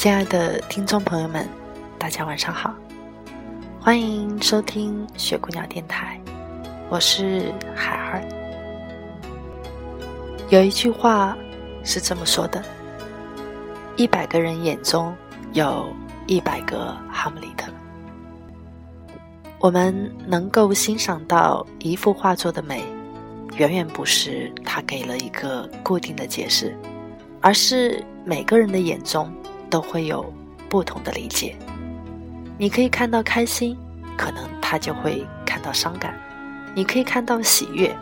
亲爱的听众朋友们，大家晚上好，欢迎收听雪姑娘电台，我是海儿。有一句话是这么说的：一百个人眼中有一百个哈姆雷特。我们能够欣赏到一幅画作的美，远远不是他给了一个固定的解释，而是每个人的眼中。都会有不同的理解。你可以看到开心，可能他就会看到伤感；你可以看到喜悦，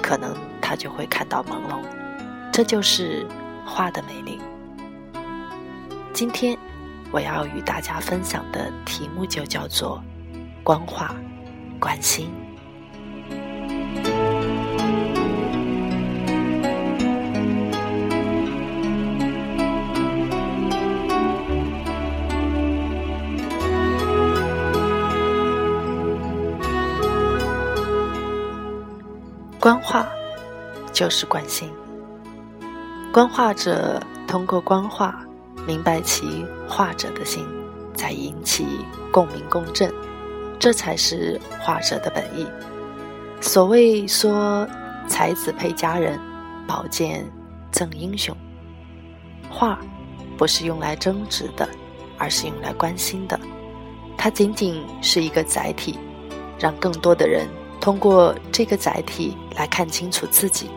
可能他就会看到朦胧。这就是画的美丽。今天我要与大家分享的题目就叫做“观画，观心”。观画就是关心，观画者通过观画明白其画者的心，再引起共鸣共振，这才是画者的本意。所谓说才子配佳人，宝剑赠英雄，画不是用来争执的，而是用来关心的。它仅仅是一个载体，让更多的人。通过这个载体来看清楚自己，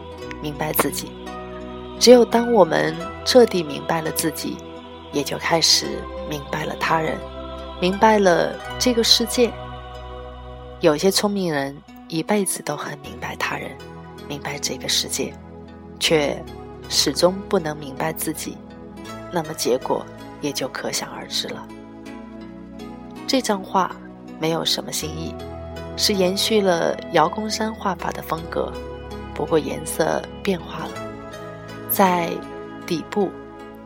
明白自己。只有当我们彻底明白了自己，也就开始明白了他人，明白了这个世界。有些聪明人一辈子都很明白他人，明白这个世界，却始终不能明白自己，那么结果也就可想而知了。这张画没有什么新意。是延续了姚公山画法的风格，不过颜色变化了，在底部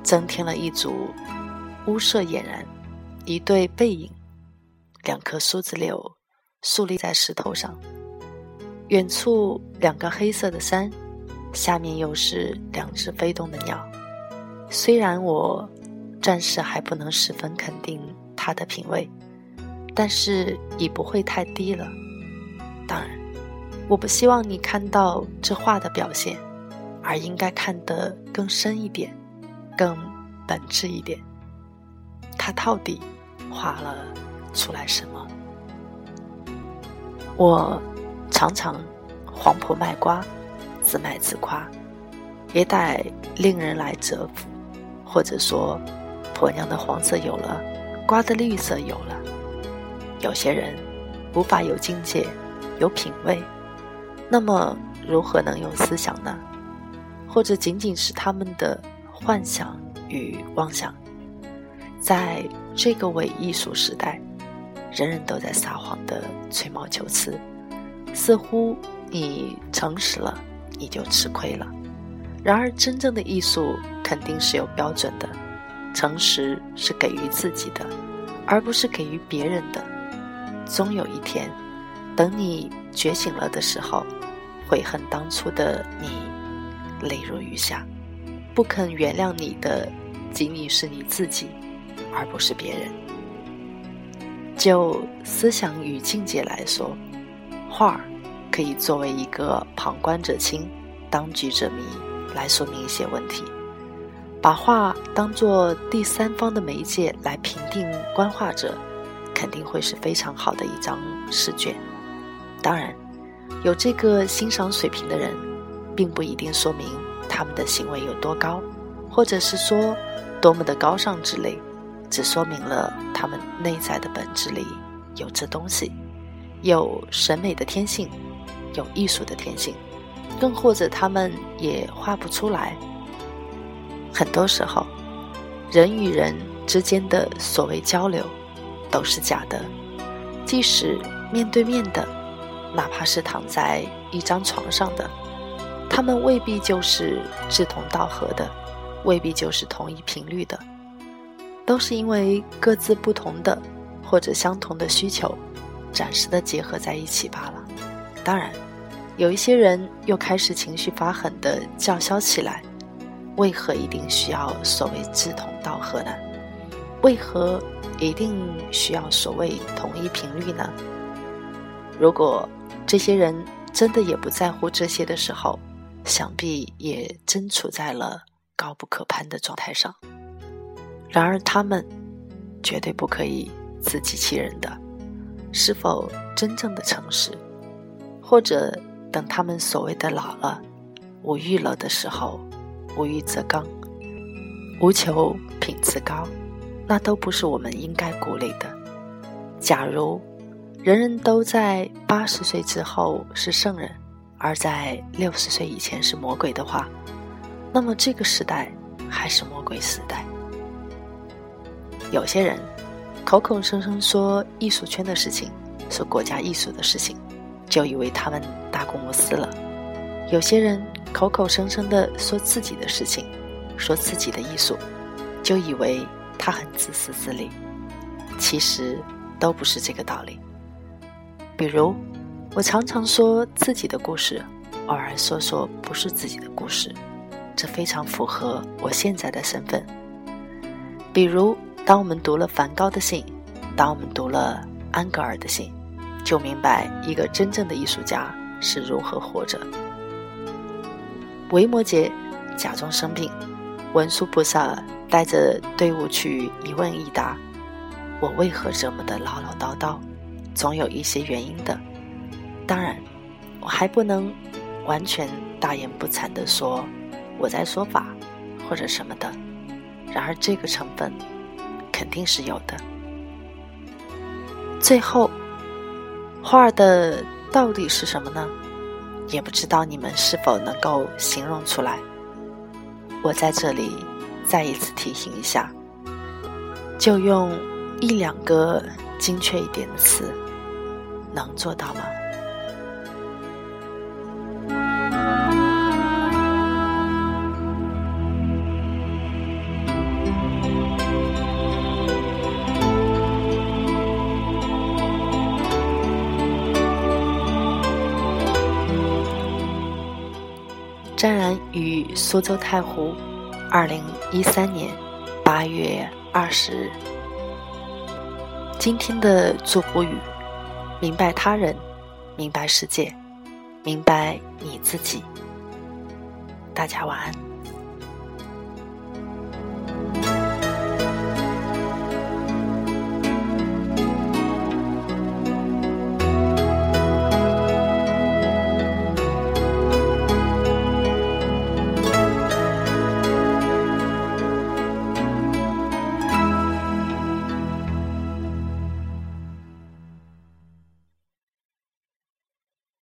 增添了一组屋舍俨然，一对背影，两棵苏子柳竖立在石头上，远处两个黑色的山，下面又是两只飞动的鸟。虽然我暂时还不能十分肯定他的品味，但是已不会太低了。当然，我不希望你看到这画的表现，而应该看得更深一点，更本质一点。他到底画了出来什么？我常常黄婆卖瓜，自卖自夸，也得令人来折服，或者说，婆娘的黄色有了，瓜的绿色有了。有些人无法有境界。有品味，那么如何能有思想呢？或者仅仅是他们的幻想与妄想？在这个伪艺术时代，人人都在撒谎的吹毛求疵，似乎你诚实了，你就吃亏了。然而，真正的艺术肯定是有标准的，诚实是给予自己的，而不是给予别人的。终有一天。等你觉醒了的时候，悔恨当初的你，泪如雨下，不肯原谅你的，仅仅是你自己，而不是别人。就思想与境界来说，画儿可以作为一个旁观者清，当局者迷来说明一些问题。把画当做第三方的媒介来评定观画者，肯定会是非常好的一张试卷。当然，有这个欣赏水平的人，并不一定说明他们的行为有多高，或者是说多么的高尚之类，只说明了他们内在的本质里有这东西，有审美的天性，有艺术的天性，更或者他们也画不出来。很多时候，人与人之间的所谓交流都是假的，即使面对面的，哪怕是躺在一张床上的，他们未必就是志同道合的，未必就是同一频率的，都是因为各自不同的或者相同的需求，暂时的结合在一起罢了。当然，有一些人又开始情绪发狠的叫嚣起来。为何一定需要所谓志同道合呢？为何一定需要所谓同一频率呢？如果这些人真的也不在乎这些的时候，想必也真处在了高不可攀的状态上。然而他们绝对不可以自欺欺人的，是否真正的诚实？或者等他们所谓的老了、无欲了的时候？无欲则刚，无求品自高，那都不是我们应该鼓励的。假如人人都在八十岁之后是圣人，而在六十岁以前是魔鬼的话，那么这个时代还是魔鬼时代。有些人口口声声说艺术圈的事情，说国家艺术的事情，就以为他们大公无私了。有些人。口口声声的说自己的事情，说自己的艺术，就以为他很自私自利，其实都不是这个道理。比如，我常常说自己的故事，偶尔说说不是自己的故事，这非常符合我现在的身份。比如，当我们读了梵高的信，当我们读了安格尔的信，就明白一个真正的艺术家是如何活着。维摩诘假装生病，文殊菩萨带着队伍去一问一答：“我为何这么的唠唠叨叨？总有一些原因的。当然，我还不能完全大言不惭的说我在说法或者什么的。然而，这个成分肯定是有的。最后，画的到底是什么呢？”也不知道你们是否能够形容出来。我在这里再一次提醒一下，就用一两个精确一点的词，能做到吗？詹然于苏州太湖，二零一三年八月二十日。今天的祝福语：明白他人，明白世界，明白你自己。大家晚安。